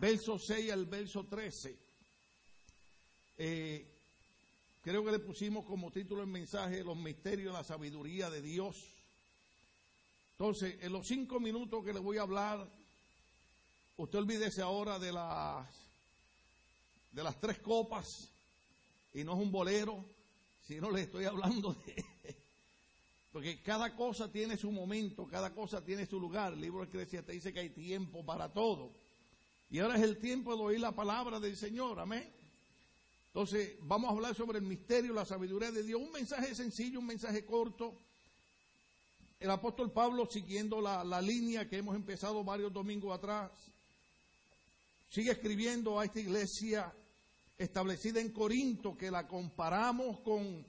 verso 6 al verso 13. Eh, creo que le pusimos como título el mensaje Los misterios de la sabiduría de Dios. Entonces, en los cinco minutos que le voy a hablar, usted olvídese ahora de las, de las tres copas, y no es un bolero, sino le estoy hablando de... Porque cada cosa tiene su momento, cada cosa tiene su lugar. El libro de te dice que hay tiempo para todo. Y ahora es el tiempo de oír la palabra del Señor, amén. Entonces, vamos a hablar sobre el misterio, la sabiduría de Dios. Un mensaje sencillo, un mensaje corto. El apóstol Pablo, siguiendo la, la línea que hemos empezado varios domingos atrás, sigue escribiendo a esta iglesia establecida en Corinto, que la comparamos con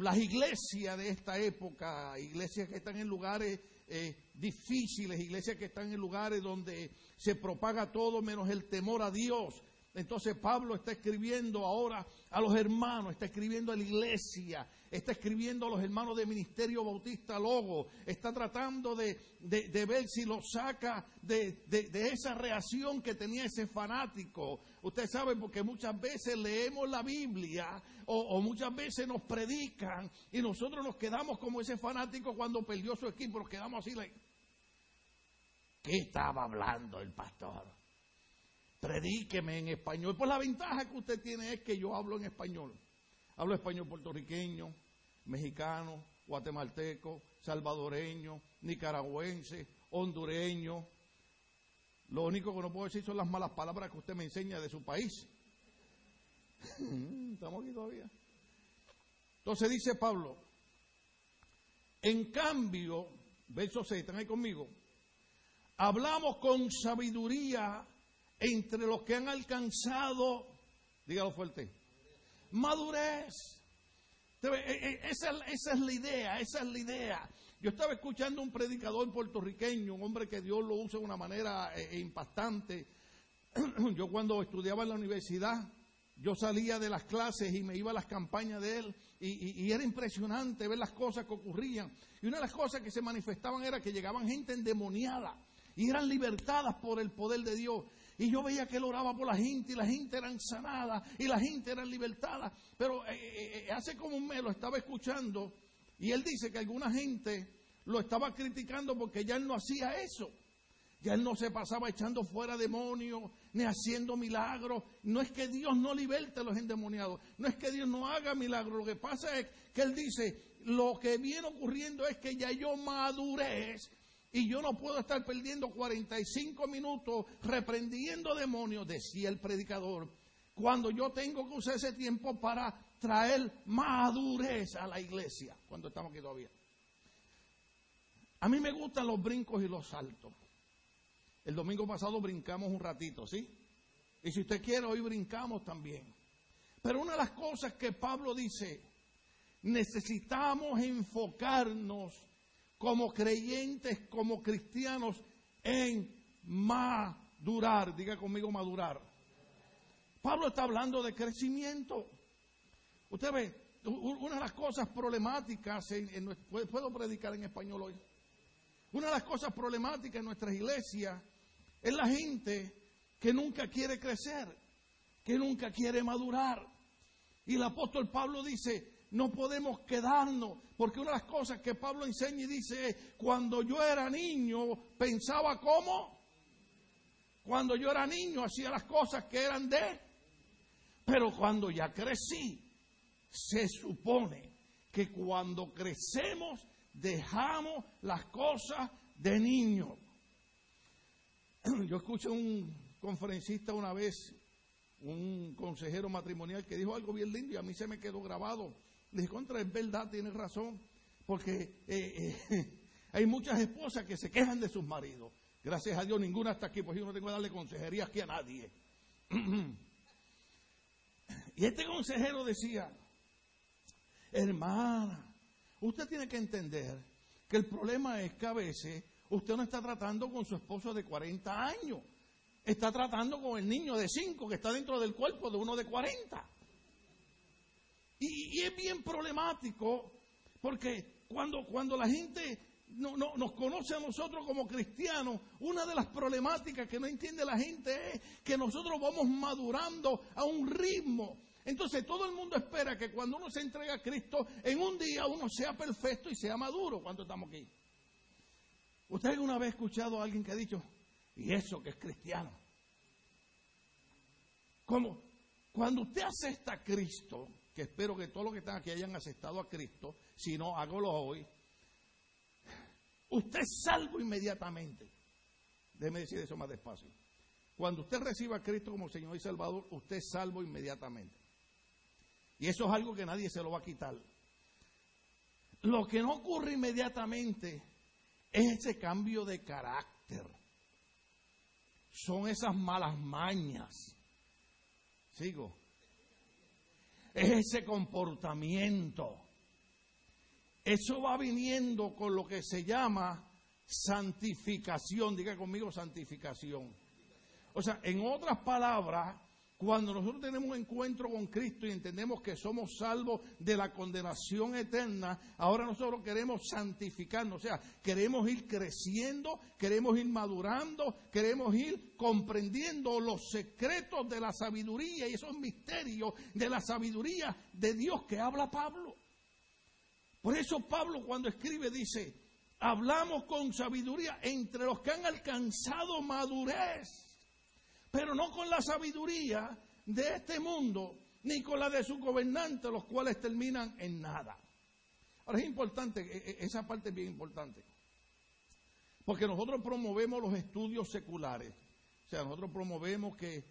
las iglesias de esta época, iglesias que están en lugares eh, difíciles, iglesias que están en lugares donde se propaga todo menos el temor a Dios. Entonces Pablo está escribiendo ahora a los hermanos, está escribiendo a la iglesia, está escribiendo a los hermanos de Ministerio Bautista Logo, está tratando de, ver si lo saca de, esa reacción que tenía ese fanático. Usted sabe, porque muchas veces leemos la Biblia o, o muchas veces nos predican y nosotros nos quedamos como ese fanático cuando perdió su equipo, nos quedamos así. ¿Qué estaba hablando el pastor? predíqueme en español. Pues la ventaja que usted tiene es que yo hablo en español. Hablo español puertorriqueño, mexicano, guatemalteco, salvadoreño, nicaragüense, hondureño. Lo único que no puedo decir son las malas palabras que usted me enseña de su país. Estamos aquí todavía. Entonces dice Pablo, en cambio, verso 6, están ahí conmigo, hablamos con sabiduría entre los que han alcanzado, dígalo fuerte, madurez. E, e, esa, es la idea, esa es la idea. Yo estaba escuchando un predicador puertorriqueño, un hombre que Dios lo usa de una manera eh, impactante. Yo cuando estudiaba en la universidad, yo salía de las clases y me iba a las campañas de él y, era impresionante ver las cosas que ocurrían. Y una de las cosas que se manifestaban era que llegaban gente endemoniada y eran libertadas por el poder de Dios. Y yo veía que él oraba por la gente y la gente eran sanada y la gente era libertada. Pero eh, eh, eh, hace como un mes lo estaba escuchando y él dice que alguna gente lo estaba criticando porque ya él no hacía eso. Ya él no se pasaba echando fuera demonios, ni haciendo milagros. No es que Dios no liberte a los endemoniados, no es que Dios no haga milagros. Lo que pasa es que él dice, lo que viene ocurriendo es que ya yo madurez y yo no puedo estar perdiendo 45 minutos reprendiendo demonios, decía el predicador, cuando yo tengo que usar ese tiempo para traer madurez a la iglesia, cuando estamos aquí todavía. A mí me gustan los brincos y los saltos. El domingo pasado brincamos un ratito, ¿sí? Y si usted quiere, hoy brincamos también. Pero una de las cosas que Pablo dice, necesitamos enfocarnos como creyentes, como cristianos, en madurar. Diga conmigo madurar. Pablo está hablando de crecimiento. Usted ve, una de las cosas problemáticas, en, puedo predicar en español hoy. Una de las cosas problemáticas en nuestras iglesias es la gente que nunca quiere crecer, que nunca quiere madurar. Y el apóstol Pablo dice, no podemos quedarnos, porque una de las cosas que Pablo enseña y dice es, cuando yo era niño pensaba cómo, cuando yo era niño hacía las cosas que eran de, pero cuando ya crecí, se supone que cuando crecemos dejamos las cosas de niño. Yo escuché un conferencista una vez, un consejero matrimonial, que dijo algo bien lindo y a mí se me quedó grabado. Le dije, contra, es verdad, tiene razón, porque eh, eh, hay muchas esposas que se quejan de sus maridos. Gracias a Dios, ninguna está aquí, pues yo no tengo que darle consejería aquí a nadie. y este consejero decía, hermana, usted tiene que entender que el problema es que a veces usted no está tratando con su esposo de 40 años, está tratando con el niño de 5 que está dentro del cuerpo de uno de 40. Y, es bien problemático porque cuando, cuando la gente no, no, nos conoce a nosotros como cristianos, una de las problemáticas que no entiende la gente es que nosotros vamos madurando a un ritmo. Entonces todo el mundo espera que cuando uno se entrega a Cristo, en un día uno sea perfecto y sea maduro. ¿Cuánto estamos aquí? ¿Usted alguna vez ha escuchado a alguien que ha dicho, y eso que es cristiano? Como cuando usted acepta a Cristo, que espero que todos los que están aquí hayan aceptado a Cristo, si no, hágalo hoy, usted es salvo inmediatamente. Déjeme decir eso más despacio. Cuando usted reciba a Cristo como Señor y Salvador, usted es salvo inmediatamente. Y eso es algo que nadie se lo va a quitar. Lo que no ocurre inmediatamente es ese cambio de carácter. Son esas malas mañas. Sigo. Es ese comportamiento. Eso va viniendo con lo que se llama santificación. Diga conmigo santificación. O sea, en otras palabras, cuando nosotros tenemos un encuentro con Cristo y entendemos que somos salvos de la condenación eterna, ahora nosotros queremos santificarnos, o sea, queremos ir creciendo, queremos ir madurando, queremos ir comprendiendo los secretos de la sabiduría y esos misterios de la sabiduría de Dios que habla Pablo. Por eso Pablo cuando escribe dice, hablamos con sabiduría entre los que han alcanzado madurez pero no con la sabiduría de este mundo, ni con la de sus gobernantes, los cuales terminan en nada. Ahora es importante, e, e, esa parte es bien importante, porque nosotros promovemos los estudios seculares, o sea, nosotros promovemos que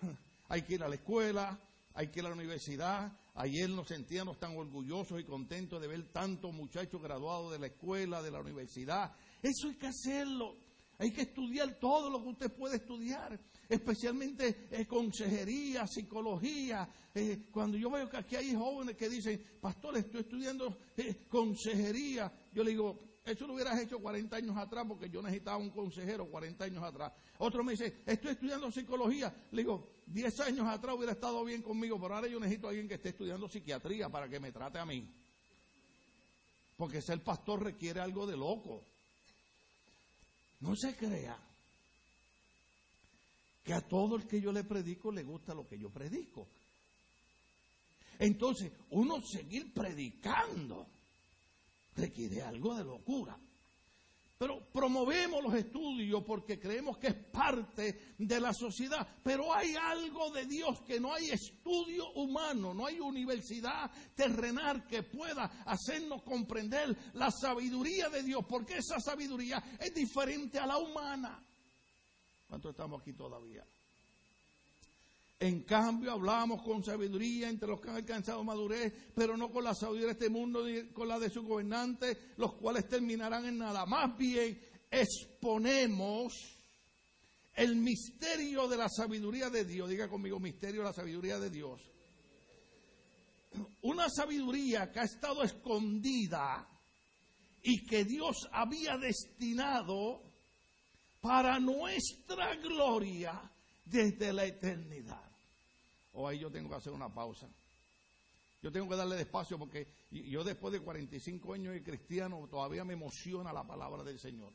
hay que ir a la escuela, hay que ir a la universidad. Ayer nos sentíamos tan orgullosos y contentos de ver tantos muchachos graduados de la escuela, de la universidad. Eso hay que hacerlo. Hay que estudiar todo lo que usted puede estudiar, especialmente eh, consejería, psicología. Eh, cuando yo veo que aquí hay jóvenes que dicen, pastor, estoy estudiando eh, consejería, yo le digo, eso lo hubieras hecho 40 años atrás porque yo necesitaba un consejero 40 años atrás. Otro me dice, estoy estudiando psicología. Le digo, 10 años atrás hubiera estado bien conmigo, pero ahora yo necesito a alguien que esté estudiando psiquiatría para que me trate a mí. Porque ser pastor requiere algo de loco. No se crea que a todo el que yo le predico le gusta lo que yo predico. Entonces, uno seguir predicando requiere algo de locura. Pero promovemos los estudios porque creemos que es parte de la sociedad. Pero hay algo de Dios que no hay estudio humano, no hay universidad terrenal que pueda hacernos comprender la sabiduría de Dios, porque esa sabiduría es diferente a la humana. ¿Cuántos estamos aquí todavía? En cambio, hablamos con sabiduría entre los que han alcanzado madurez, pero no con la sabiduría de este mundo ni con la de sus gobernantes, los cuales terminarán en nada. Más bien, exponemos el misterio de la sabiduría de Dios. Diga conmigo, misterio de la sabiduría de Dios. Una sabiduría que ha estado escondida y que Dios había destinado para nuestra gloria desde la eternidad o ahí yo tengo que hacer una pausa. Yo tengo que darle despacio porque yo después de 45 años de cristiano todavía me emociona la palabra del Señor.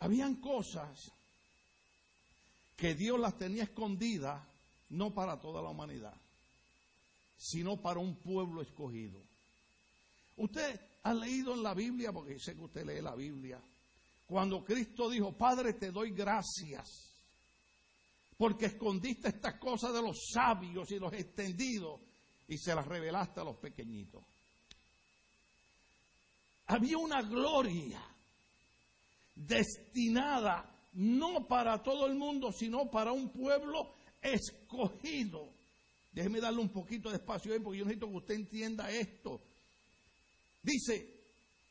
Habían cosas que Dios las tenía escondidas no para toda la humanidad, sino para un pueblo escogido. Usted ha leído en la Biblia, porque sé que usted lee la Biblia, cuando Cristo dijo, Padre, te doy gracias porque escondiste estas cosas de los sabios y los extendidos y se las revelaste a los pequeñitos. Había una gloria destinada no para todo el mundo, sino para un pueblo escogido. Déjeme darle un poquito de espacio ahí porque yo necesito que usted entienda esto. Dice,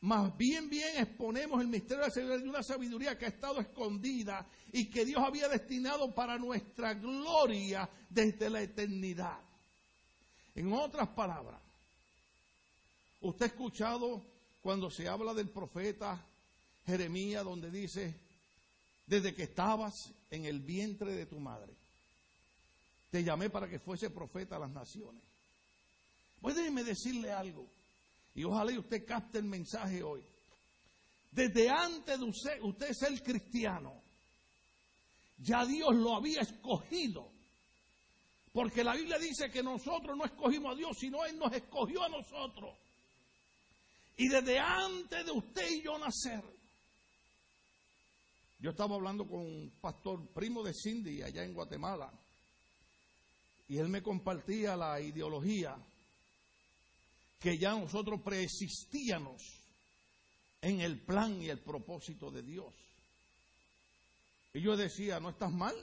más bien, bien exponemos el misterio de una sabiduría que ha estado escondida y que Dios había destinado para nuestra gloria desde la eternidad. En otras palabras, usted ha escuchado cuando se habla del profeta Jeremías, donde dice, desde que estabas en el vientre de tu madre, te llamé para que fuese profeta a las naciones. Déjeme decirle algo. Y ojalá usted capte el mensaje hoy. Desde antes de usted, usted ser cristiano, ya Dios lo había escogido. Porque la Biblia dice que nosotros no escogimos a Dios, sino Él nos escogió a nosotros. Y desde antes de usted y yo nacer, yo estaba hablando con un pastor primo de Cindy allá en Guatemala, y él me compartía la ideología que ya nosotros preexistíamos en el plan y el propósito de Dios. Y yo decía, ¿no estás mal?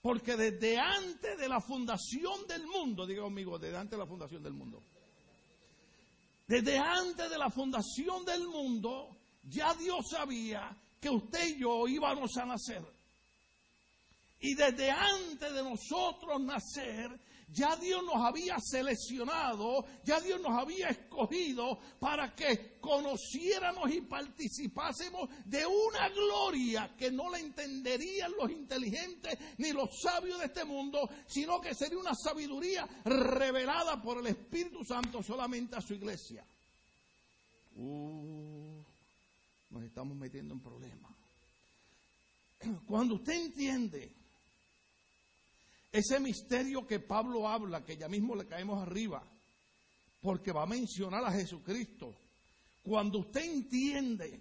Porque desde antes de la fundación del mundo, diga conmigo, desde antes de la fundación del mundo, desde antes de la fundación del mundo, ya Dios sabía que usted y yo íbamos a nacer. Y desde antes de nosotros nacer, ya Dios nos había seleccionado, ya Dios nos había escogido para que conociéramos y participásemos de una gloria que no la entenderían los inteligentes ni los sabios de este mundo, sino que sería una sabiduría revelada por el Espíritu Santo solamente a su iglesia. Uh, nos estamos metiendo en problemas. Cuando usted entiende ese misterio que Pablo habla, que ya mismo le caemos arriba, porque va a mencionar a Jesucristo. Cuando usted entiende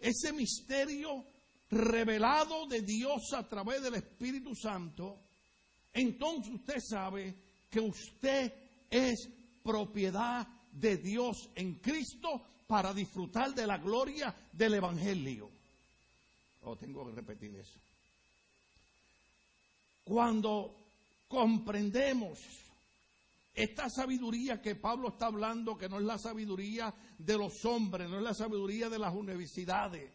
ese misterio revelado de Dios a través del Espíritu Santo, entonces usted sabe que usted es propiedad de Dios en Cristo para disfrutar de la gloria del Evangelio. Oh, tengo que repetir eso. Cuando comprendemos esta sabiduría que Pablo está hablando, que no es la sabiduría de los hombres, no es la sabiduría de las universidades,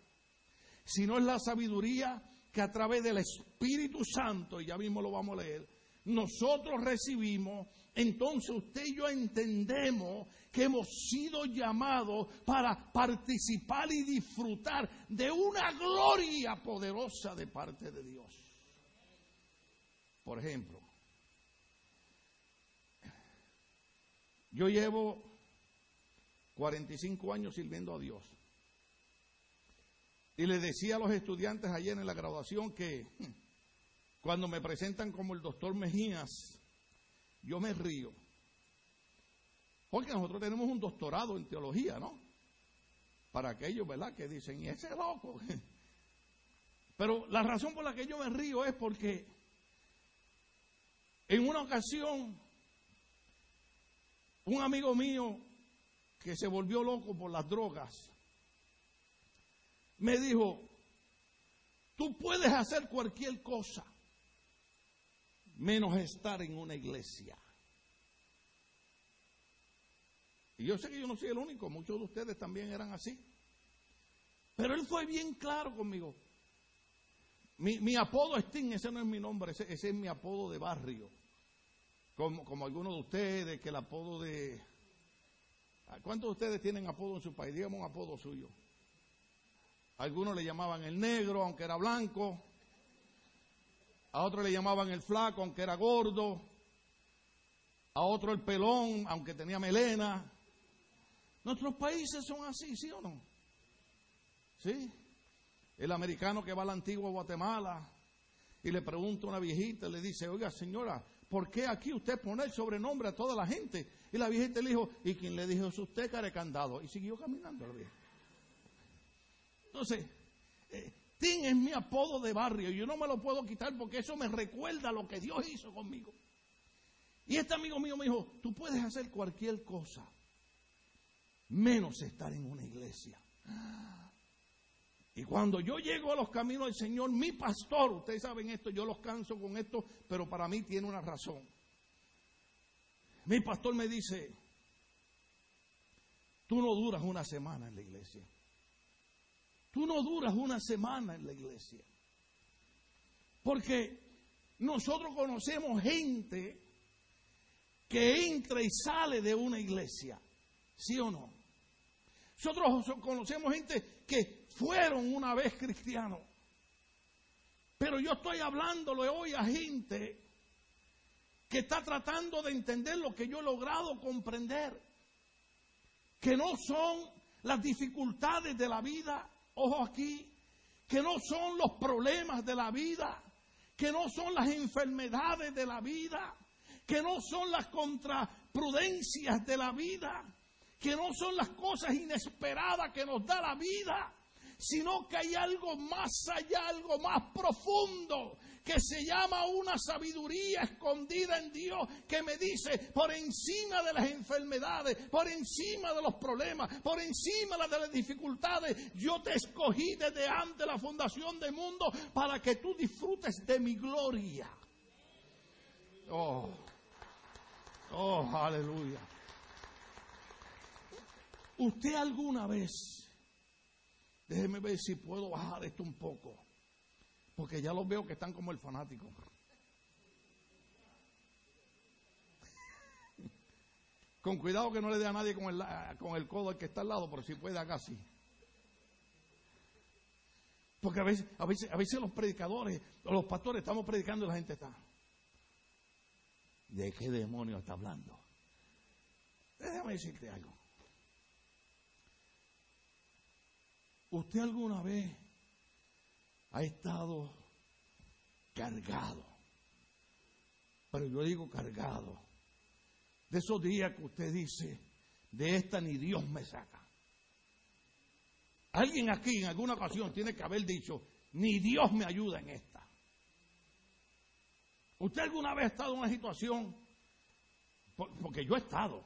sino es la sabiduría que a través del Espíritu Santo, y ya mismo lo vamos a leer, nosotros recibimos, entonces usted y yo entendemos que hemos sido llamados para participar y disfrutar de una gloria poderosa de parte de Dios. Por ejemplo, yo llevo 45 años sirviendo a Dios. Y le decía a los estudiantes ayer en la graduación que hmm, cuando me presentan como el doctor Mejías, yo me río. Porque nosotros tenemos un doctorado en teología, ¿no? Para aquellos, ¿verdad? Que dicen, y ese loco. Pero la razón por la que yo me río es porque en una ocasión, un amigo mío que se volvió loco por las drogas, me dijo, tú puedes hacer cualquier cosa, menos estar en una iglesia. Y yo sé que yo no soy el único, muchos de ustedes también eran así. Pero él fue bien claro conmigo. Mi, apodo es Tim, ese no es mi nombre, ese es mi apodo de barrio como, como algunos de ustedes, que el apodo de... ¿Cuántos de ustedes tienen apodo en su país? Digamos un apodo suyo. Algunos le llamaban el negro, aunque era blanco. A otros le llamaban el flaco, aunque era gordo. A otro el pelón, aunque tenía melena. Nuestros países son así, ¿sí o no? ¿Sí? El americano que va a la antigua Guatemala y le pregunta a una viejita, le dice, oiga señora, ¿por qué aquí usted pone el sobrenombre a toda la gente? Y la viejita le dijo, ¿y quién le dijo eso usted, carecandado? Y siguió caminando la vieja. Entonces, eh, Tim es mi apodo de barrio. Yo no me lo puedo quitar porque eso me recuerda lo que Dios hizo conmigo. Y este amigo mío me dijo, tú puedes hacer cualquier cosa, menos estar en una iglesia. Y cuando yo llego a los caminos del Señor, mi pastor, ustedes saben esto, yo los canso con esto, pero para mí tiene una razón. Mi pastor me dice, tú no duras una semana en la iglesia. Tú no duras una semana en la iglesia. Porque nosotros conocemos gente que entra y sale de una iglesia. ¿Sí o no? Nosotros conocemos gente que fueron una vez cristianos. Pero yo estoy hablándole hoy a gente que está tratando de entender lo que yo he logrado comprender. que no son las dificultades de la vida, ojo aquí, que no son los problemas de la vida, que no son las enfermedades de la vida, que no son las contraprudencias de la vida, que no son las cosas inesperadas que nos da la vida, sino que hay algo más allá, algo más profundo, que se llama una sabiduría escondida en Dios, que me dice, por encima de las enfermedades, por encima de los problemas, por encima de las dificultades, yo te escogí desde antes de la fundación del mundo para que tú disfrutes de mi gloria. Oh, oh, aleluya. ¿Usted alguna vez Déjeme ver si puedo bajar esto un poco. Porque ya los veo que están como el fanático. con cuidado que no le dé a nadie con el, con el codo al que está al lado, pero si puede haga así. Porque a veces, a veces, a veces los predicadores, los pastores estamos predicando y la gente está. ¿De qué demonio está hablando? Déjame decirte algo. ¿Usted alguna vez ha estado cargado? Pero yo digo cargado. De esos días que usted dice, de esta ni Dios me saca. Alguien aquí en alguna ocasión tiene que haber dicho, ni Dios me ayuda en esta. ¿Usted alguna vez ha estado en una situación, porque yo he estado,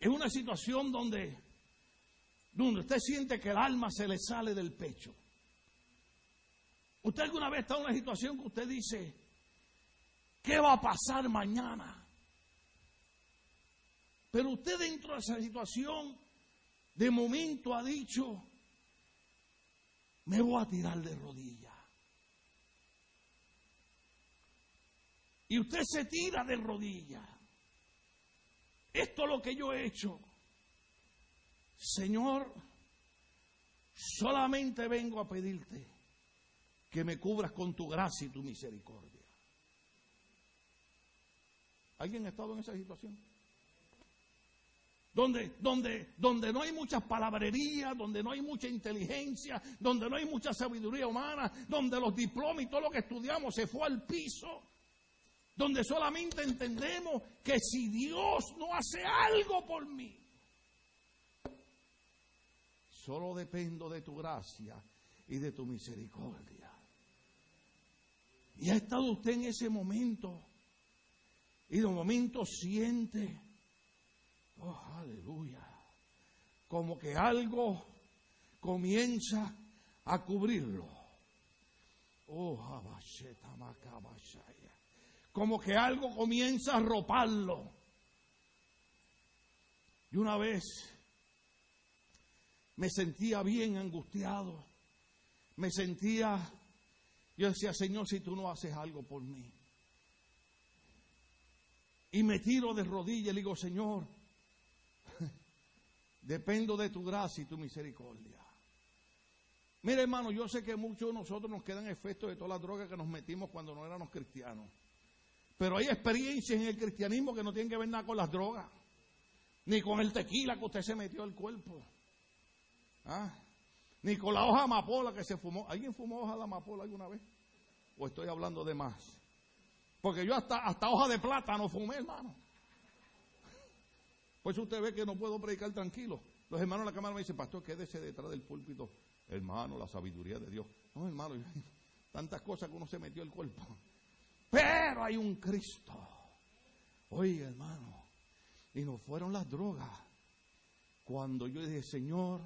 en una situación donde donde usted siente que el alma se le sale del pecho. ¿Usted alguna vez está en una situación que usted dice, ¿qué va a pasar mañana? Pero usted dentro de esa situación, de momento ha dicho, me voy a tirar de rodillas. Y usted se tira de rodillas. Esto es lo que yo he hecho. Señor, solamente vengo a pedirte que me cubras con tu gracia y tu misericordia. ¿Alguien ha estado en esa situación? Donde, donde, donde no hay muchas palabrerías, donde no hay mucha inteligencia, donde no hay mucha sabiduría humana, donde los diplomas y todo lo que estudiamos se fue al piso, donde solamente entendemos que si Dios no hace algo por mí, Solo dependo de tu gracia y de tu misericordia. Y ha estado usted en ese momento. Y de momento siente, oh, aleluya, como que algo comienza a cubrirlo. Oh, como que algo comienza a roparlo. Y una vez me sentía bien angustiado, me sentía, yo decía, Señor, si tú no haces algo por mí. Y me tiro de rodillas y le digo, Señor, dependo de tu gracia y tu misericordia. Mire, hermano, yo sé que muchos de nosotros nos quedan efectos de todas las drogas que nos metimos cuando no éramos cristianos. Pero hay experiencias en el cristianismo que no tienen que ver nada con las drogas, ni con el tequila que usted se metió al cuerpo. ¿Ah? Ni con la hoja amapola que se fumó. ¿Alguien fumó hoja de amapola alguna vez? ¿O estoy hablando de más? Porque yo hasta, hasta hoja de plata no fumé, hermano. Pues usted ve que no puedo predicar tranquilo. Los hermanos de la cámara me dicen, pastor, quédese detrás del púlpito. Hermano, la sabiduría de Dios. No, hermano, tantas cosas que uno se metió el cuerpo. Pero hay un Cristo. Oye, hermano, y no fueron las drogas. Cuando yo dije, Señor,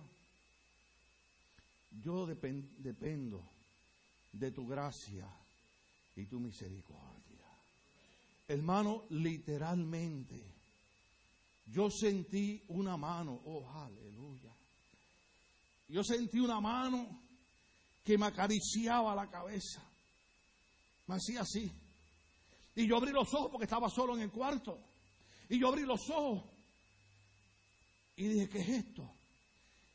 yo dependo de tu gracia y tu misericordia. Hermano, literalmente, yo sentí una mano, oh aleluya. Yo sentí una mano que me acariciaba la cabeza. Me hacía así. Y yo abrí los ojos porque estaba solo en el cuarto. Y yo abrí los ojos. Y dije, ¿qué es esto?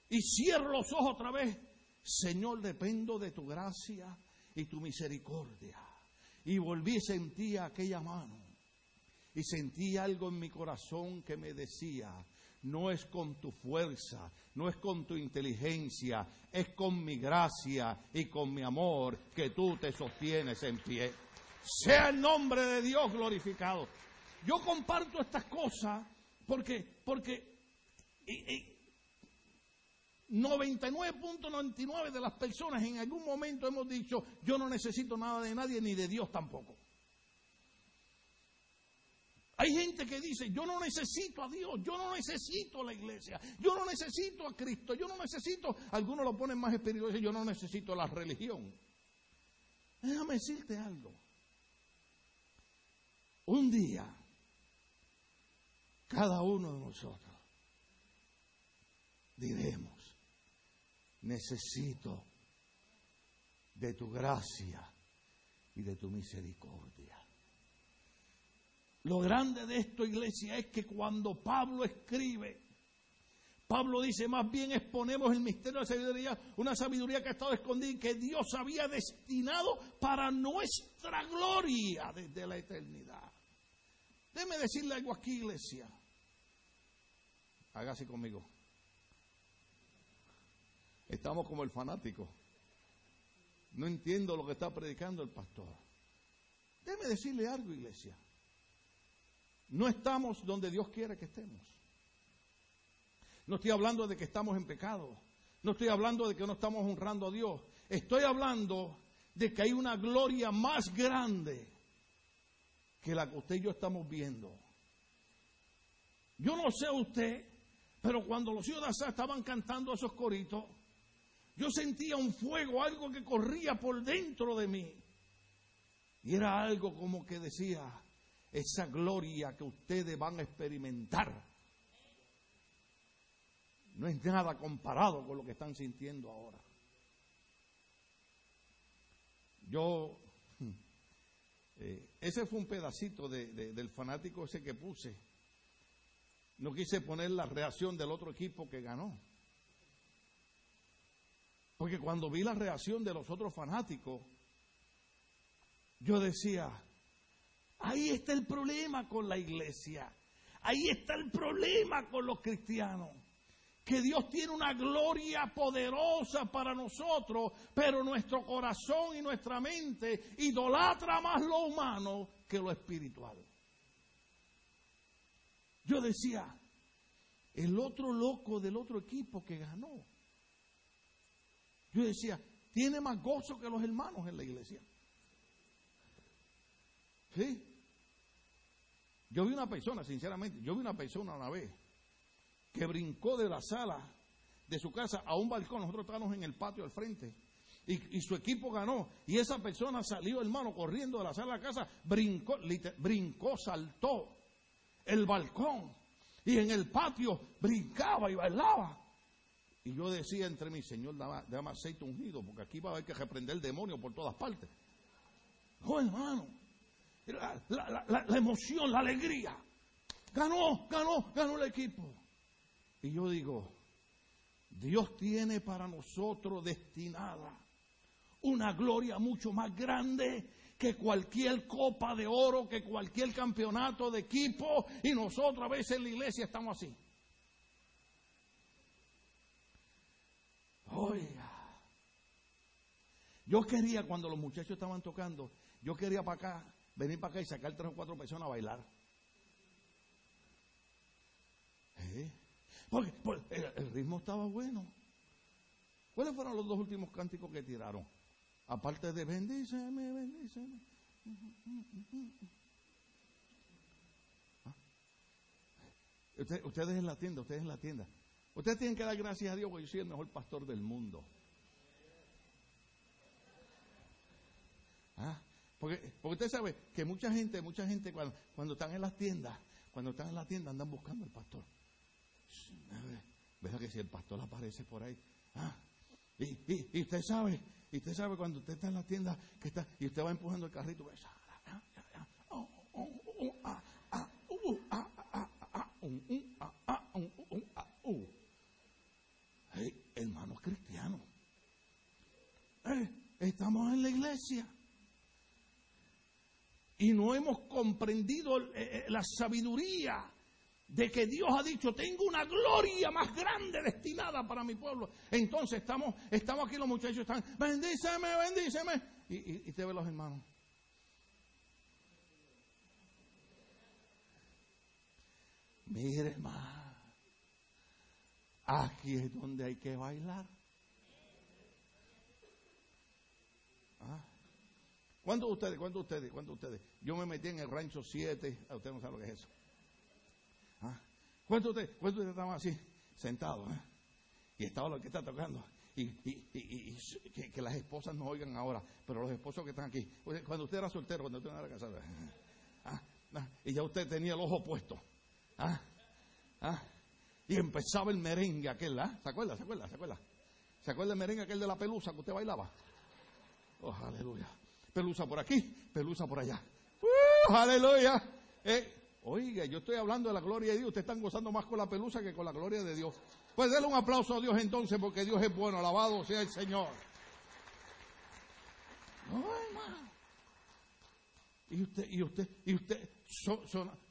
Y cierro los ojos otra vez. Señor, dependo de tu gracia y tu misericordia. Y volví sentí aquella mano. Y sentí algo en mi corazón que me decía, no es con tu fuerza, no es con tu inteligencia, es con mi gracia y con mi amor que tú te sostienes en pie. Sea el nombre de Dios glorificado. Yo comparto estas cosas porque, porque 99.99 de las personas en algún momento hemos dicho, yo no necesito nada de nadie ni de Dios tampoco. Hay gente que dice, yo no necesito a Dios, yo no necesito a la iglesia, yo no necesito a Cristo, yo no necesito, algunos lo ponen más espiritual, yo no necesito la religión. Déjame decirte algo. Un día, cada uno de nosotros diremos, necesito de tu gracia y de tu misericordia. Lo grande de esto, iglesia, es que cuando Pablo escribe, Pablo dice, más bien exponemos el misterio de la sabiduría, una sabiduría que ha estado escondida y que Dios había destinado para nuestra gloria desde la eternidad. Déjeme decirle algo aquí, iglesia. Hágase conmigo. Estamos como el fanático. No entiendo lo que está predicando el pastor. Déjeme decirle algo, iglesia. No estamos donde Dios quiere que estemos. No estoy hablando de que estamos en pecado. No estoy hablando de que no estamos honrando a Dios. Estoy hablando de que hay una gloria más grande que la que usted y yo estamos viendo. Yo no sé usted, pero cuando los Asa estaban cantando esos coritos, yo sentía un fuego, algo que corría por dentro de mí. Y era algo como que decía, esa gloria que ustedes van a experimentar no es nada comparado con lo que están sintiendo ahora. Yo, eh, ese fue un pedacito del fanático ese que puse. No quise poner la reacción del otro equipo que ganó. Porque cuando vi la reacción de los otros fanáticos, yo decía, Ahí está el problema con la iglesia. Ahí está el problema con los cristianos. Que Dios tiene una gloria poderosa para nosotros, pero nuestro corazón y nuestra mente idolatra más lo humano que lo espiritual. Yo decía, el otro loco del otro equipo que ganó. Yo decía, tiene más gozo que los hermanos en la iglesia. ¿Sí? Yo vi una persona, sinceramente, yo vi una persona una vez que brincó de la sala de su casa a un balcón. Nosotros estábamos en el patio al frente. Y, su equipo ganó. Y esa persona salió, hermano, corriendo de la sala de la casa, brincó, brincó, saltó el balcón. Y en el patio brincaba y bailaba. Y yo decía entre mí, Señor, dame, aceite ungido, porque aquí va a haber que reprender el demonio por todas partes. Oh, hermano la, emoción, la alegría. Ganó, ganó, ganó el equipo. Y yo digo, Dios tiene para nosotros destinada una gloria mucho más grande que cualquier copa de oro, que cualquier campeonato de equipo. Y nosotros a veces en la iglesia estamos así. Oiga, yo quería cuando los muchachos estaban tocando, yo quería para acá venir para acá y sacar tres o cuatro personas a bailar. ¿Eh? Porque, el, ritmo estaba bueno. ¿Cuáles fueron los dos últimos cánticos que tiraron? Aparte de bendíceme, bendíceme. ¿Ah? ustedes en la tienda, ustedes en la tienda. Ustedes tienen que dar gracias a Dios porque yo soy el mejor pastor del mundo. ¿Ah? Porque, usted sabe que mucha gente, mucha gente cuando, cuando están en las tiendas, cuando están en la tienda andan buscando al pastor. ¿Verdad que si el pastor aparece por ahí? Ah, y, usted sabe, y usted sabe cuando usted está en la tienda que está, y usted va empujando el carrito, hermanos estamos en la iglesia y no hemos comprendido eh, eh, la sabiduría de que Dios ha dicho, tengo una gloria más grande destinada para mi pueblo. Entonces estamos, estamos aquí, los muchachos están, bendíceme, bendíceme. Y, te ve los hermanos. Mire, hermano, aquí es donde hay que bailar. ¿Cuántos de ustedes? ¿Cuántos de ustedes? ¿Cuántos de ustedes? Yo me metí en el rancho 7. A ustedes no saben lo que es eso. ¿Ah? ¿Cuántos de ustedes, estaban así, sentados? ¿eh? Y estaba lo que está tocando. Y, que, las esposas no oigan ahora, pero los esposos que están aquí. Cuando usted era soltero, cuando usted no era casado. ¿ah? ¿Ah? y ya usted tenía el ojo puesto. Y empezaba el merengue aquel, ¿Se acuerda? ¿Se acuerda? ¿Se acuerda? ¿Se acuerda el merengue aquel de la pelusa que usted bailaba? Oh, aleluya. Pelusa por aquí, pelusa por allá. ¡Uh, aleluya! Eh, Oiga, yo estoy hablando de la gloria de Dios. Ustedes están gozando más con la pelusa que con la gloria de Dios. Pues denle un aplauso a Dios entonces, porque Dios es bueno. Alabado sea el Señor. No. Y usted, y usted, y usted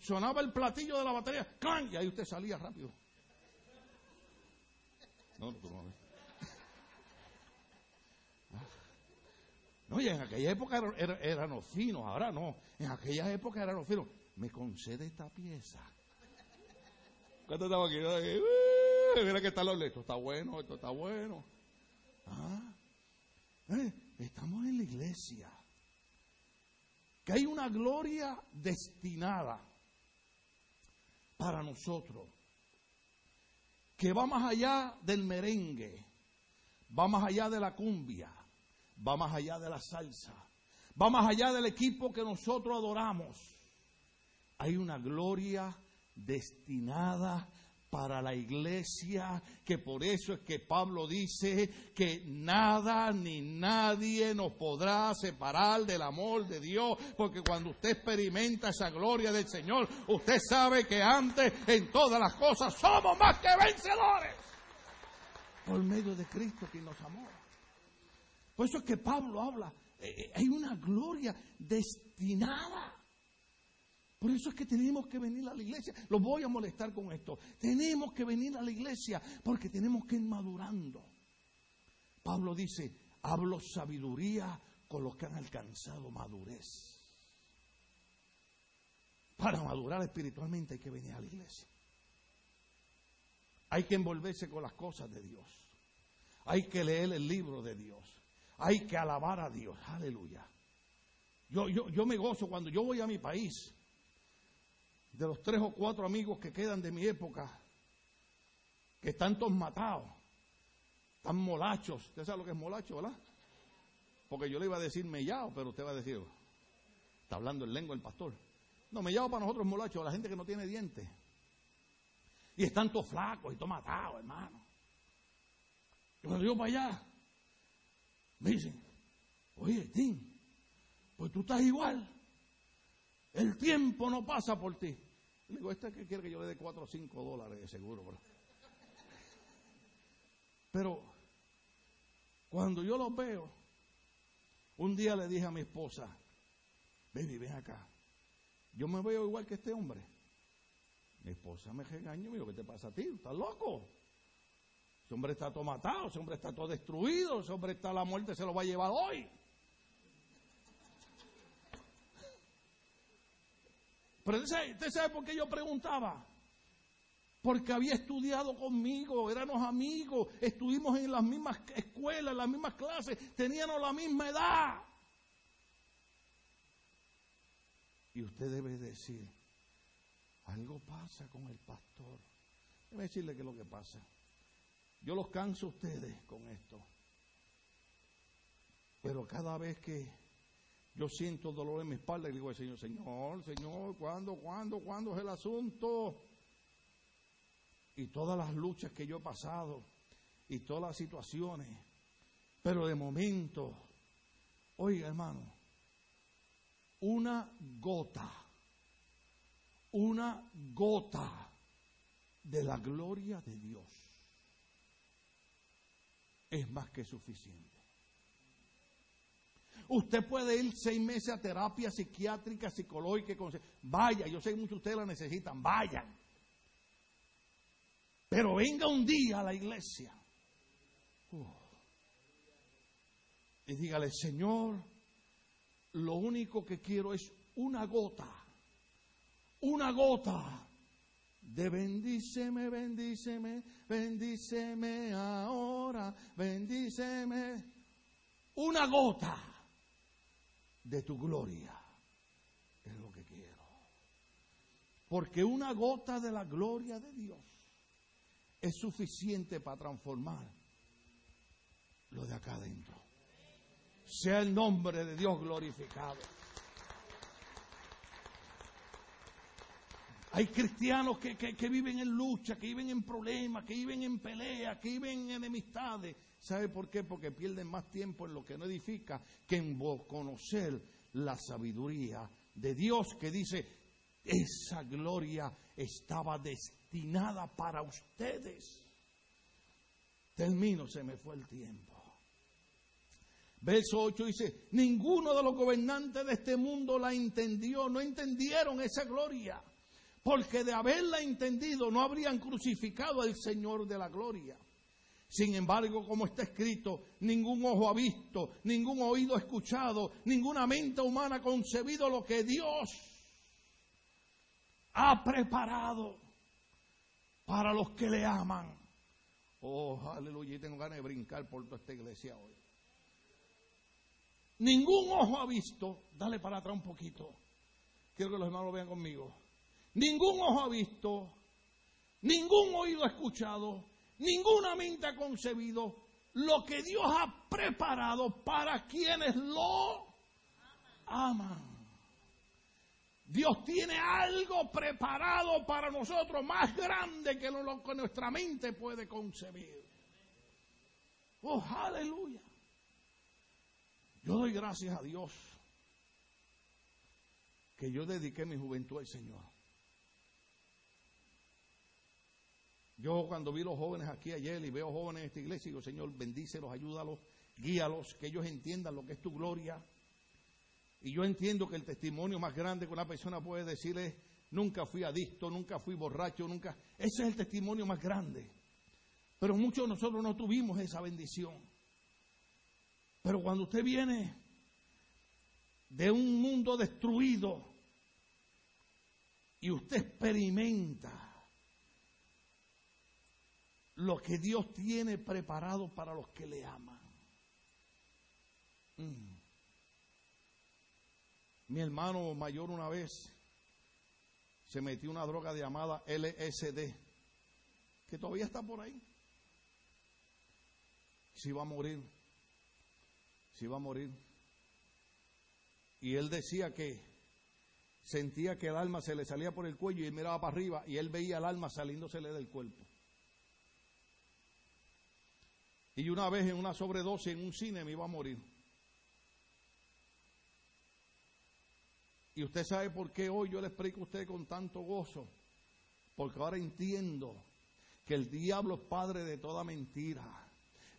sonaba el platillo de la batería, ¡clan! Y ahí usted salía rápido. No, tú no No, y en aquella época eran, eran los finos, ahora no. En aquella época eran los finos me concede esta pieza. ¿Cuánto estamos aquí? mira que está lo esto está bueno, esto está bueno. ¿Ah? Eh, estamos en la iglesia. Que hay una gloria destinada para nosotros. Que va más allá del merengue, va más allá de la cumbia, va más allá de la salsa, va más allá del equipo que nosotros adoramos. Hay una gloria destinada para la iglesia, que por eso es que Pablo dice que nada ni nadie nos podrá separar del amor de Dios, porque cuando usted experimenta esa gloria del Señor, usted sabe que antes en todas las cosas somos más que vencedores. Por medio de Cristo que nos amó. Por eso es que Pablo habla, eh, eh, hay una gloria destinada por eso es que tenemos que venir a la iglesia. Lo voy a molestar con esto. Tenemos que venir a la iglesia porque tenemos que ir madurando. Pablo dice, hablo sabiduría con los que han alcanzado madurez. Para madurar espiritualmente hay que venir a la iglesia. Hay que envolverse con las cosas de Dios. Hay que leer el libro de Dios. Hay que alabar a Dios. Aleluya. Yo, yo, yo me gozo cuando yo voy a mi país de los tres o cuatro amigos que quedan de mi época, que están todos matados, están molachos. ¿Usted sabe lo que es molacho, verdad? Porque yo le iba a decir mellao, pero usted va a decir, está hablando en lengua el pastor. No, mellao para nosotros es molacho, la gente que no tiene dientes. Y están todos flacos y todos matados, hermano. Y cuando yo para allá, me dicen, oye, Tim, pues tú estás igual. El tiempo no pasa por ti. Le digo, ¿este que quiere que yo le dé 4 o 5 dólares de seguro? Bro? Pero cuando yo los veo, un día le dije a mi esposa, baby, ven acá. Yo me veo igual que este hombre. Mi esposa me regañó me dijo, ¿qué te pasa a ti? ¿Estás loco? Ese hombre está todo matado, ese hombre está todo destruido, ese hombre está, la muerte se lo va a llevar hoy. Pero usted sabe por qué yo preguntaba. Porque había estudiado conmigo, éramos amigos, estuvimos en las mismas escuelas, en las mismas clases, teníamos la misma edad. Y usted debe decir, algo pasa con el pastor. Debe decirle qué es lo que pasa. Yo los canso a ustedes con esto. Pero cada vez que yo siento dolor en mi espalda y digo al Señor, Señor, Señor, ¿cuándo, cuándo, cuándo es el asunto? Y todas las luchas que yo he pasado y todas las situaciones. Pero de momento, oiga hermano, una gota, una gota de la gloria de Dios es más que suficiente. Usted puede ir seis meses a terapia psiquiátrica, psicológica. Vaya, yo sé que muchos de ustedes la necesitan. Vayan. Pero venga un día a la iglesia. y dígale, Señor, lo único que quiero es una gota, una gota de bendíceme, bendíceme, bendíceme ahora, bendíceme. Una gota de tu gloria es lo que quiero. Porque una gota de la gloria de Dios es suficiente para transformar lo de acá adentro. Sea el nombre de Dios glorificado. Hay cristianos que, viven en lucha, que viven en problemas, que viven en peleas, que viven en enemistades. ¿Sabe por qué? Porque pierden más tiempo en lo que no edifica que en conocer la sabiduría de Dios que dice, esa gloria estaba destinada para ustedes. Termino, se me fue el tiempo. Verso 8 dice, ninguno de los gobernantes de este mundo la entendió, no entendieron esa gloria porque de haberla entendido no habrían crucificado al Señor de la gloria. Sin embargo, como está escrito, ningún ojo ha visto, ningún oído ha escuchado, ninguna mente humana ha concebido lo que Dios ha preparado para los que le aman. Oh, aleluya, tengo ganas de brincar por toda esta iglesia hoy. Ningún ojo ha visto, dale para atrás un poquito. Quiero que los hermanos lo vean conmigo ningún ojo ha visto, ningún oído ha escuchado, ninguna mente ha concebido lo que Dios ha preparado para quienes lo aman. Dios tiene algo preparado para nosotros más grande que lo que nuestra mente puede concebir. Oh, aleluya. Yo doy gracias a Dios que yo dediqué mi juventud al Señor. Yo cuando vi los jóvenes aquí ayer y veo jóvenes en esta iglesia, digo, Señor, bendícelos, ayúdalos, guíalos, que ellos entiendan lo que es tu gloria. Y yo entiendo que el testimonio más grande que una persona puede decir es, nunca fui adicto, nunca fui borracho, nunca... Ese es el testimonio más grande. Pero muchos de nosotros no tuvimos esa bendición. Pero cuando usted viene de un mundo destruido y usted experimenta lo que Dios tiene preparado para los que le aman. Mm. Mi hermano mayor una vez se metió una droga llamada LSD, que todavía está por ahí. Si va a morir, si va a morir. Y él decía que sentía que el alma se le salía por el cuello y él miraba para arriba y él veía el alma saliéndosele del cuerpo. Y una vez en una sobredosis en un cine me iba a morir. Y usted sabe por qué hoy yo le explico a usted con tanto gozo. Porque ahora entiendo que el diablo es padre de toda mentira.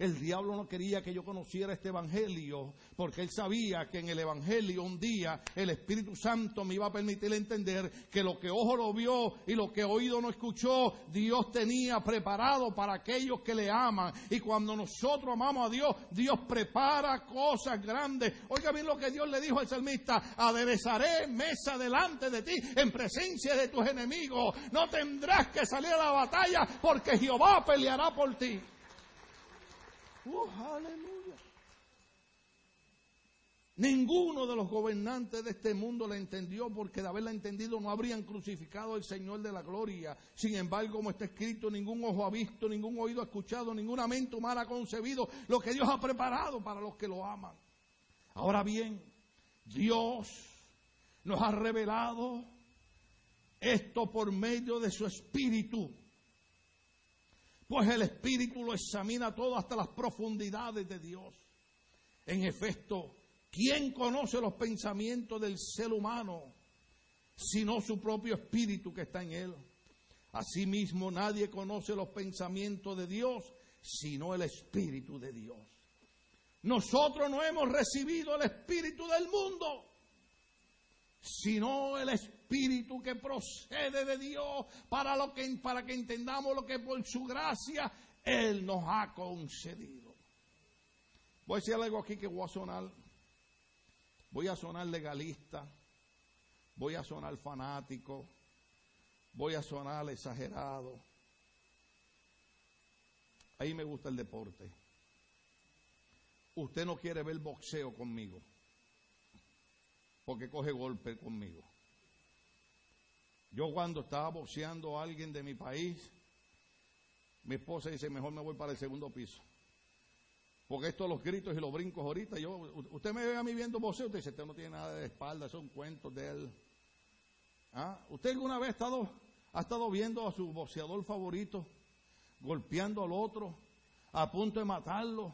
El diablo no quería que yo conociera este evangelio porque él sabía que en el evangelio un día el Espíritu Santo me iba a permitir entender que lo que ojo lo vio y lo que oído no escuchó, Dios tenía preparado para aquellos que le aman. Y cuando nosotros amamos a Dios, Dios prepara cosas grandes. Oiga bien lo que Dios le dijo al salmista, aderezaré mesa delante de ti en presencia de tus enemigos. No tendrás que salir a la batalla porque Jehová peleará por ti. ¡Oh, aleluya! Ninguno de los gobernantes de este mundo la entendió porque de haberla entendido no habrían crucificado al Señor de la gloria. Sin embargo, como está escrito, ningún ojo ha visto, ningún oído ha escuchado, ninguna mente humana ha concebido lo que Dios ha preparado para los que lo aman. Ahora bien, Dios nos ha revelado esto por medio de su Espíritu pues el Espíritu lo examina todo hasta las profundidades de Dios. En efecto, ¿quién conoce los pensamientos del ser humano sino su propio Espíritu que está en él? Asimismo, nadie conoce los pensamientos de Dios sino el Espíritu de Dios. Nosotros no hemos recibido el Espíritu del mundo, sino el Espíritu que procede de Dios para, lo que, para que entendamos lo que por su gracia Él nos ha concedido. Voy a decir algo aquí que voy a sonar, voy a sonar legalista, voy a sonar fanático, voy a sonar exagerado. Ahí me gusta el deporte. Usted no quiere ver boxeo conmigo porque coge golpe conmigo. Yo cuando estaba boxeando a alguien de mi país, mi esposa dice, mejor me voy para el segundo piso. Porque estos los gritos y los brincos ahorita, yo, usted me ve a mí viendo boxeo, usted dice, usted no tiene nada de espalda, son cuentos de él. ¿Ah? ¿Usted alguna vez ha estado, ha estado viendo a su boxeador favorito golpeando al otro, a punto de matarlo?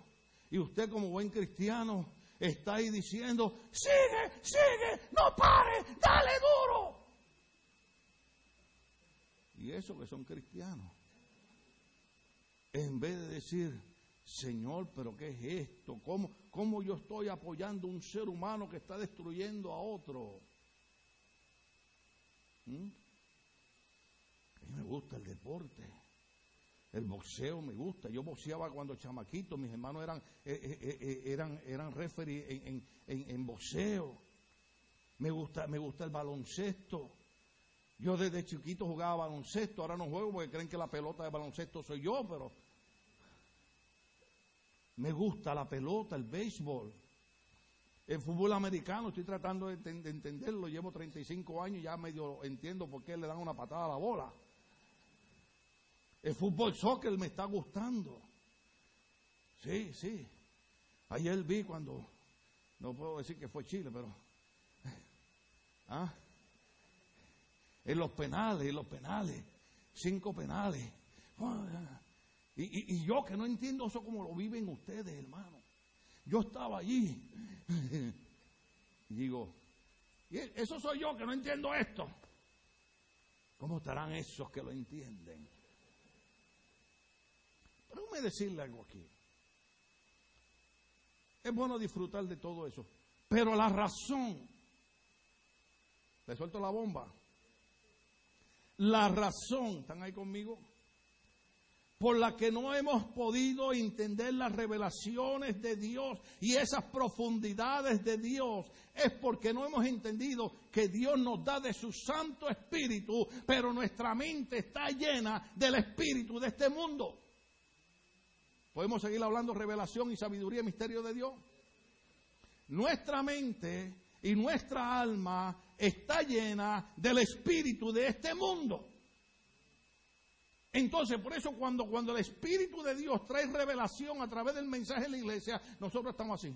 Y usted como buen cristiano está ahí diciendo, sigue, sigue, no pare, dale duro. Y eso que son cristianos. En vez de decir, Señor, pero ¿qué es esto? ¿Cómo, ¿Cómo yo estoy apoyando a un ser humano que está destruyendo a otro? ¿Mm? A mí me gusta el deporte. El boxeo me gusta. Yo boxeaba cuando chamaquito. Mis hermanos eran, eh, eh, eh, eran, eran referee en, en, en, boxeo. Me gusta, me gusta el baloncesto. Yo desde chiquito jugaba baloncesto. Ahora no juego porque creen que la pelota de baloncesto soy yo, pero me gusta la pelota, el béisbol. El fútbol americano, estoy tratando de, de entenderlo. Llevo 35 años ya medio entiendo por qué le dan una patada a la bola. El fútbol soccer me está gustando. Sí, sí. Ayer vi cuando, no puedo decir que fue Chile, pero... ¿ah? En los penales, en los penales. Cinco penales. Y, y, yo que no entiendo eso como lo viven ustedes, hermano. Yo estaba allí. Y digo, y eso soy yo que no entiendo esto. ¿Cómo estarán esos que lo entienden? Déjame decirle algo aquí. Es bueno disfrutar de todo eso. Pero la razón, le suelto la bomba. La razón, ¿están ahí conmigo? Por la que no hemos podido entender las revelaciones de Dios y esas profundidades de Dios es porque no hemos entendido que Dios nos da de su Santo Espíritu, pero nuestra mente está llena del Espíritu de este mundo. Podemos seguir hablando revelación y sabiduría y misterio de Dios. Nuestra mente y nuestra alma está llena del espíritu de este mundo. Entonces, por eso cuando, cuando el Espíritu de Dios trae revelación a través del mensaje de la iglesia, nosotros estamos así.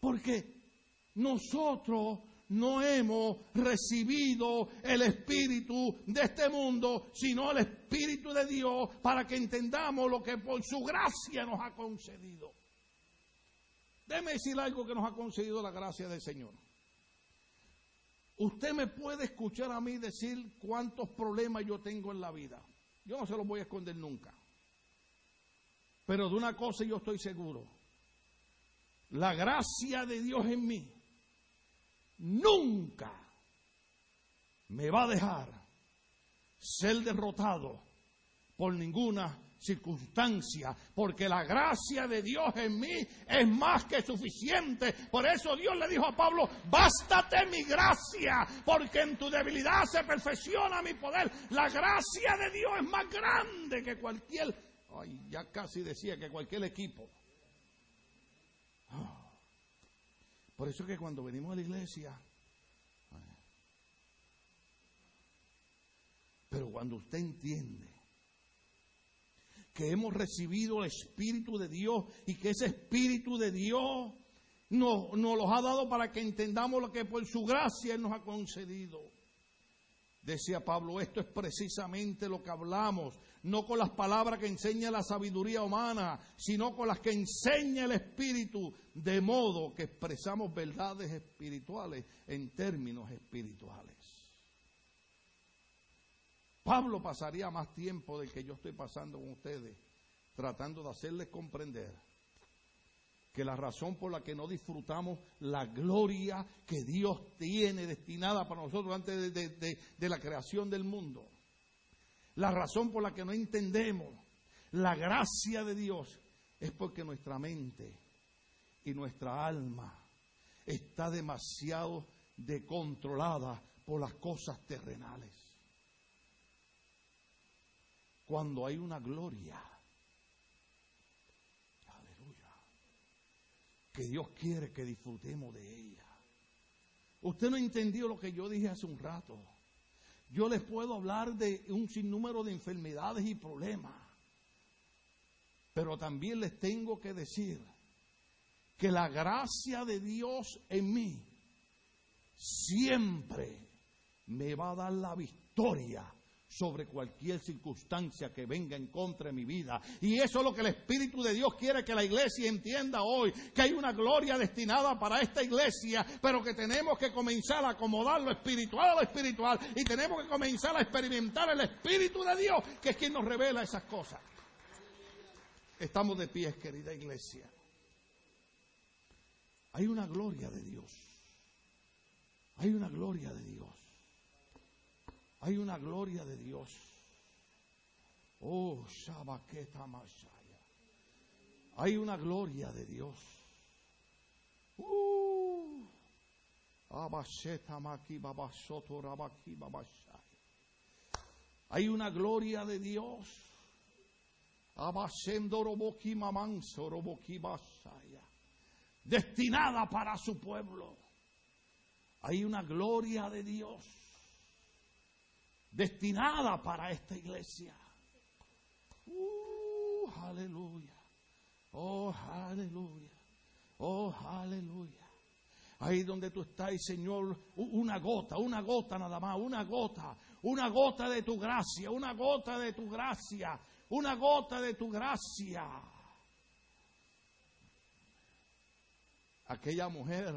Porque nosotros no hemos recibido el Espíritu de este mundo, sino el Espíritu de Dios para que entendamos lo que por su gracia nos ha concedido. Déjeme decir algo que nos ha concedido la gracia del Señor. Usted me puede escuchar a mí decir cuántos problemas yo tengo en la vida. Yo no se los voy a esconder nunca. Pero de una cosa yo estoy seguro. La gracia de Dios en mí nunca me va a dejar ser derrotado por ninguna circunstancia, porque la gracia de Dios en mí es más que suficiente. Por eso Dios le dijo a Pablo, bástate mi gracia, porque en tu debilidad se perfecciona mi poder. La gracia de Dios es más grande que cualquier, ay, ya casi decía que cualquier equipo. Ah. Por eso es que cuando venimos a la iglesia, pero cuando usted entiende que hemos recibido el Espíritu de Dios y que ese Espíritu de Dios nos, nos ha dado para que entendamos lo que por su gracia Él nos ha concedido. Decía Pablo, esto es precisamente lo que hablamos, no con las palabras que enseña la sabiduría humana, sino con las que enseña el Espíritu, de modo que expresamos verdades espirituales en términos espirituales. Pablo pasaría más tiempo del que yo estoy pasando con ustedes, tratando de hacerles comprender que la razón por la que no disfrutamos la gloria que Dios tiene destinada para nosotros antes de, la creación del mundo, la razón por la que no entendemos la gracia de Dios es porque nuestra mente y nuestra alma está demasiado decontrolada por las cosas terrenales. Cuando hay una gloria que Dios quiere que disfrutemos de ella. Usted no entendió lo que yo dije hace un rato. Yo les puedo hablar de un sinnúmero de enfermedades y problemas. Pero también les tengo que decir que la gracia de Dios en mí siempre me va a dar la victoria sobre cualquier circunstancia que venga en contra de mi vida. Y eso es lo que el Espíritu de Dios quiere que la iglesia entienda hoy, que hay una gloria destinada para esta iglesia, pero que tenemos que comenzar a acomodar lo espiritual a lo espiritual y tenemos que comenzar a experimentar el Espíritu de Dios, que es quien nos revela esas cosas. Estamos de pies, querida iglesia. Hay una gloria de Dios. Hay una gloria de Dios. Hay una gloria de Dios. Oh, Shabaqueta Mashaya. Hay una gloria de Dios. Uh, Rabaki Babashaya. Hay una gloria de Dios. Abasendo Roboki Mamanso Roboki Bashaya. Destinada para su pueblo. Hay una gloria de Dios destinada para esta iglesia. Uh, aleluya. Oh, aleluya. Oh, aleluya. Ahí donde tú estás, Señor, una gota, una gota nada más, una gota, una gota de tu gracia, una gota de tu gracia, una gota de tu gracia. Aquella mujer,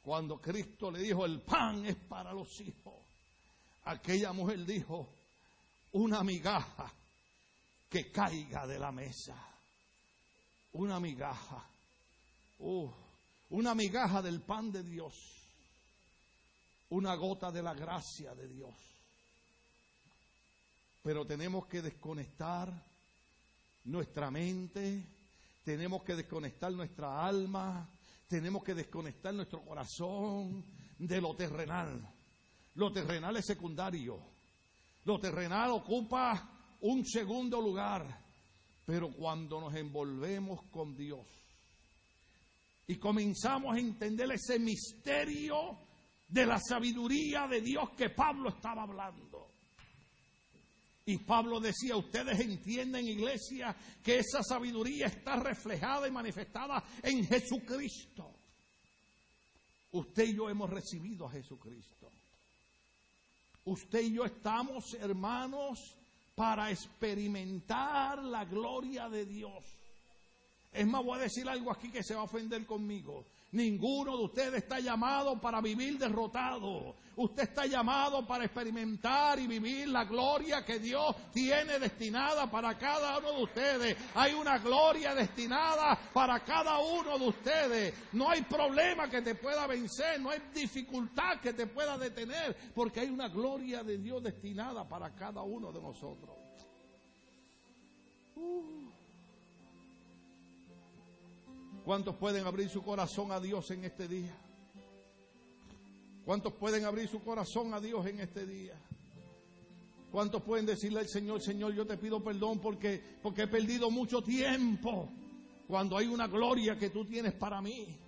cuando Cristo le dijo, el pan es para los hijos aquella mujer dijo, una migaja que caiga de la mesa. Una migaja. Uh, una migaja del pan de Dios. Una gota de la gracia de Dios. Pero tenemos que desconectar nuestra mente, tenemos que desconectar nuestra alma, tenemos que desconectar nuestro corazón de lo terrenal. Lo terrenal es secundario. Lo terrenal ocupa un segundo lugar. Pero cuando nos envolvemos con Dios y comenzamos a entender ese misterio de la sabiduría de Dios que Pablo estaba hablando. Y Pablo decía, ustedes entienden, iglesia, que esa sabiduría está reflejada y manifestada en Jesucristo. Usted y yo hemos recibido a Jesucristo. Usted y yo estamos, hermanos, para experimentar la gloria de Dios. Es más, voy a decir algo aquí que se va a ofender conmigo. Ninguno de ustedes está llamado para vivir derrotado. Usted está llamado para experimentar y vivir la gloria que Dios tiene destinada para cada uno de ustedes. Hay una gloria destinada para cada uno de ustedes. No hay problema que te pueda vencer, no hay dificultad que te pueda detener, porque hay una gloria de Dios destinada para cada uno de nosotros. Uh. ¿Cuántos pueden abrir su corazón a Dios en este día? ¿Cuántos pueden abrir su corazón a Dios en este día? ¿Cuántos pueden decirle al Señor, Señor, yo te pido perdón porque, porque he perdido mucho tiempo cuando hay una gloria que tú tienes para mí?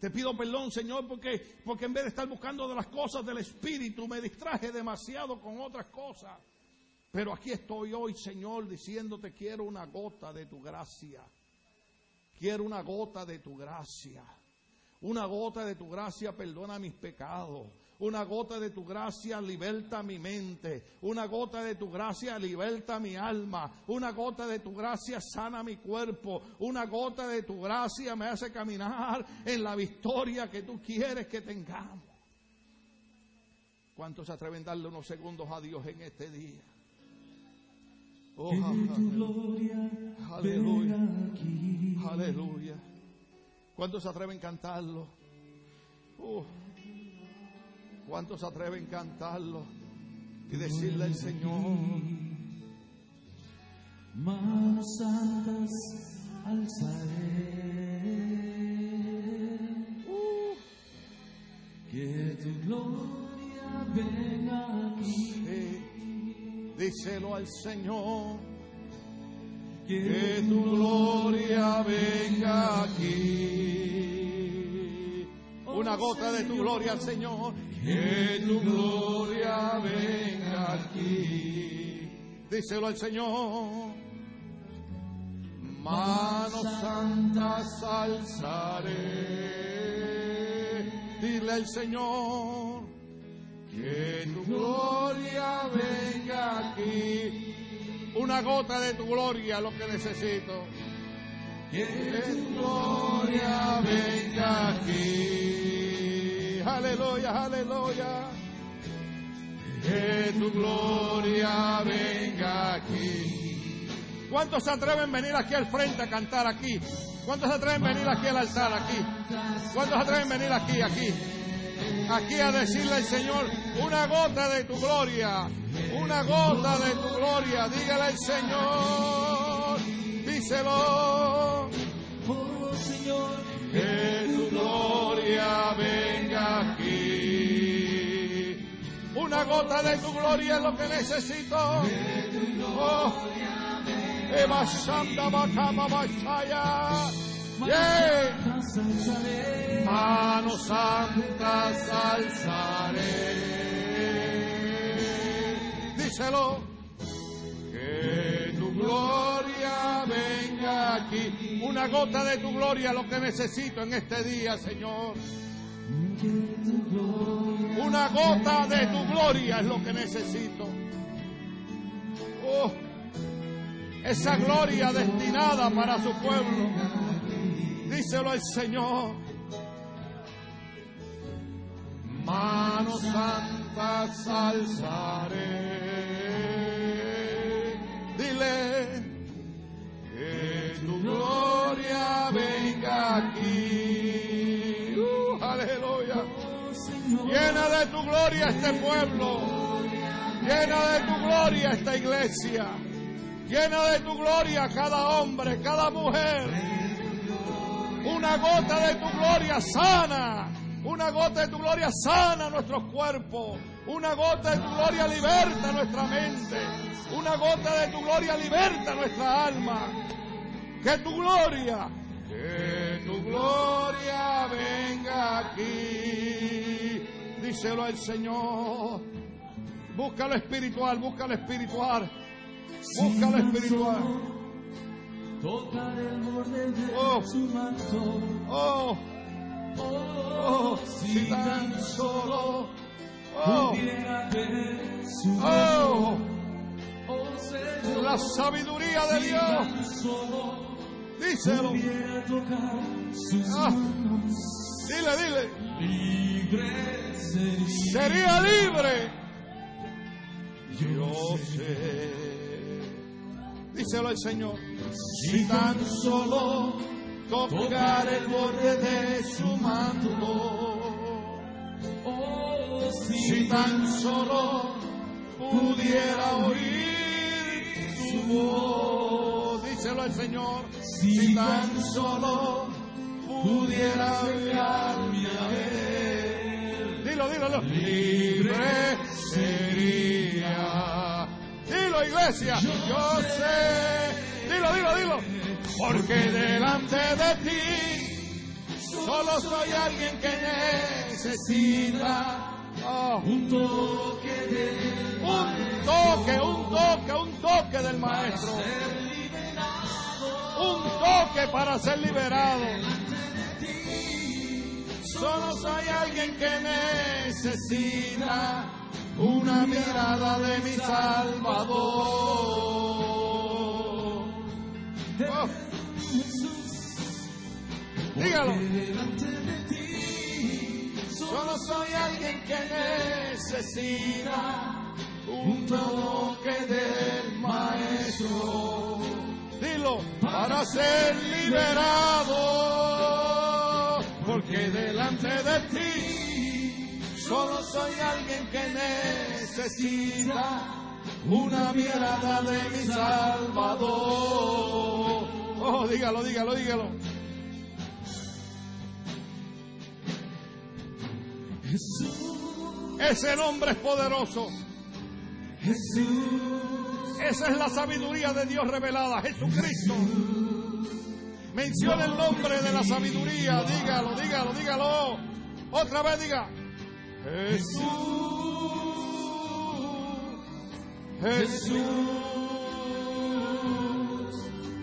Te pido perdón, Señor, porque, porque en vez de estar buscando de las cosas del Espíritu, me distraje demasiado con otras cosas. Pero aquí estoy hoy, Señor, diciéndote quiero una gota de tu gracia. Quiero una gota de tu gracia. Una gota de tu gracia perdona mis pecados. Una gota de tu gracia liberta mi mente. Una gota de tu gracia liberta mi alma. Una gota de tu gracia sana mi cuerpo. Una gota de tu gracia me hace caminar en la victoria que tú quieres que tengamos. ¿Cuántos se atreven a darle unos segundos a Dios en este día? Oh, tu gloria, aleluya. ¿Cuántos se atreven a cantarlo? Uh, ¿Cuántos se atreven a cantarlo? Y decirle al Señor. Manos santas alzaré. Uh, Que tu gloria venga aquí. sí. Díselo al Señor. Que tu gloria venga aquí. Una gota de tu gloria al Señor. Que tu gloria venga aquí. Díselo al Señor. Manos santas alzaré. Dile al Señor. Que tu gloria venga aquí. Una gota de tu gloria, lo que necesito. Que tu gloria venga aquí. Aleluya, aleluya. Que tu gloria venga aquí. ¿Cuántos se atreven a venir aquí al frente a cantar aquí? ¿Cuántos se atreven a venir aquí al altar aquí? ¿Cuántos se atreven a venir aquí, aquí? Aquí a decirle al Señor, una gota de tu gloria, una gota de tu gloria, dígale al Señor, díselo, oh Señor, que tu gloria venga aquí. Una gota de tu gloria es lo que necesito. Oh, Eva Shanda Bakama Bashaya. Yeah. Manos santas alzaré. Díselo. Que tu gloria venga aquí. Una gota de tu gloria, lo que necesito en este día, Señor. Una gota de tu gloria es lo que necesito. Oh, esa gloria destinada para su pueblo. Díselo al Señor. Manos santas alzaré. Dile que tu gloria venga aquí. Uh, aleluya. Llena de tu gloria este pueblo. Llena de tu gloria esta iglesia. Llena de tu gloria cada hombre, cada mujer. Una gota de tu gloria sana. Una gota de tu gloria sana nuestros cuerpos. Una gota de tu gloria liberta nuestra mente. Una gota de tu gloria liberta nuestra alma. Que tu gloria, que tu gloria venga aquí. Díselo al Señor. Busca lo espiritual, busca lo espiritual. Busca lo espiritual. Tocar el borde de Oh. su manto. Oh, oh, si tan solo. Oh, Pudiera ver su oh, oh Señor. la sabiduría de Dios. Díselo. Ah. Dile, dile. Libre sería. Sería libre. Yo sé. Díselo al Señor. Si tan solo tocar el borde de su manto. Oh, Si tan solo pudiera oír su voz. Díselo al Señor. Si tan solo pudiera mirarme a él. Dilo, dilo, dilo. Libre sería. Dilo, iglesia. Yo sé. Dilo, dilo, dilo. Porque delante de ti solo soy alguien que necesita. oh, un toque de un toque, un toque, un toque del maestro. Un toque para ser liberado. Solo soy alguien que necesita una mirada de mi Salvador. Oh, dígalo. delante de ti. Solo soy alguien que necesita un toque del maestro. Dilo, para ser liberado. que delante de ti solo soy alguien que necesita una mirada de mi Salvador. Oh, dígalo, dígalo, dígalo. Jesús, Ese nombre es poderoso. Jesús, Esa es la sabiduría de Dios revelada, Jesucristo. Menciona el nombre de la sabiduría, dígalo, dígalo, dígalo. Otra vez diga. Jesús, Jesús,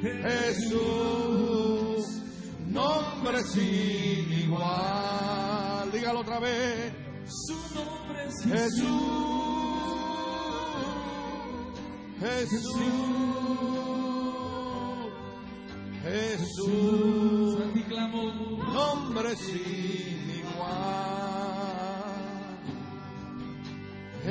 Jesús, nombre sin igual. Dígalo otra vez. su nombre es Jesús, Jesús, Jesús, nombre sin igual.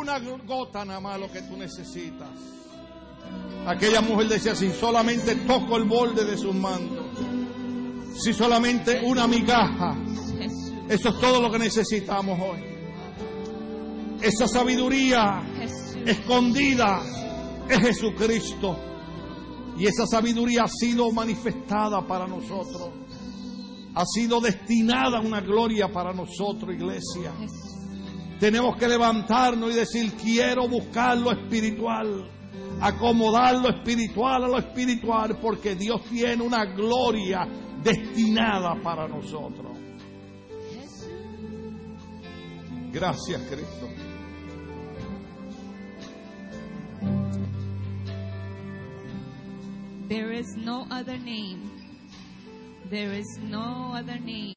Una gota nada más lo que tú necesitas. Aquella mujer decía, si solamente toco el borde de sus mantos, si solamente una migaja, eso es todo lo que necesitamos hoy. Esa sabiduría escondida es Jesucristo. Y esa sabiduría ha sido manifestada para nosotros. Ha sido destinada a una gloria para nosotros, iglesia. Tenemos que levantarnos y decir, quiero buscar lo espiritual, acomodar lo espiritual a lo espiritual, porque Dios tiene una gloria destinada para nosotros. Gracias, Cristo. There is no other name. There is no other name.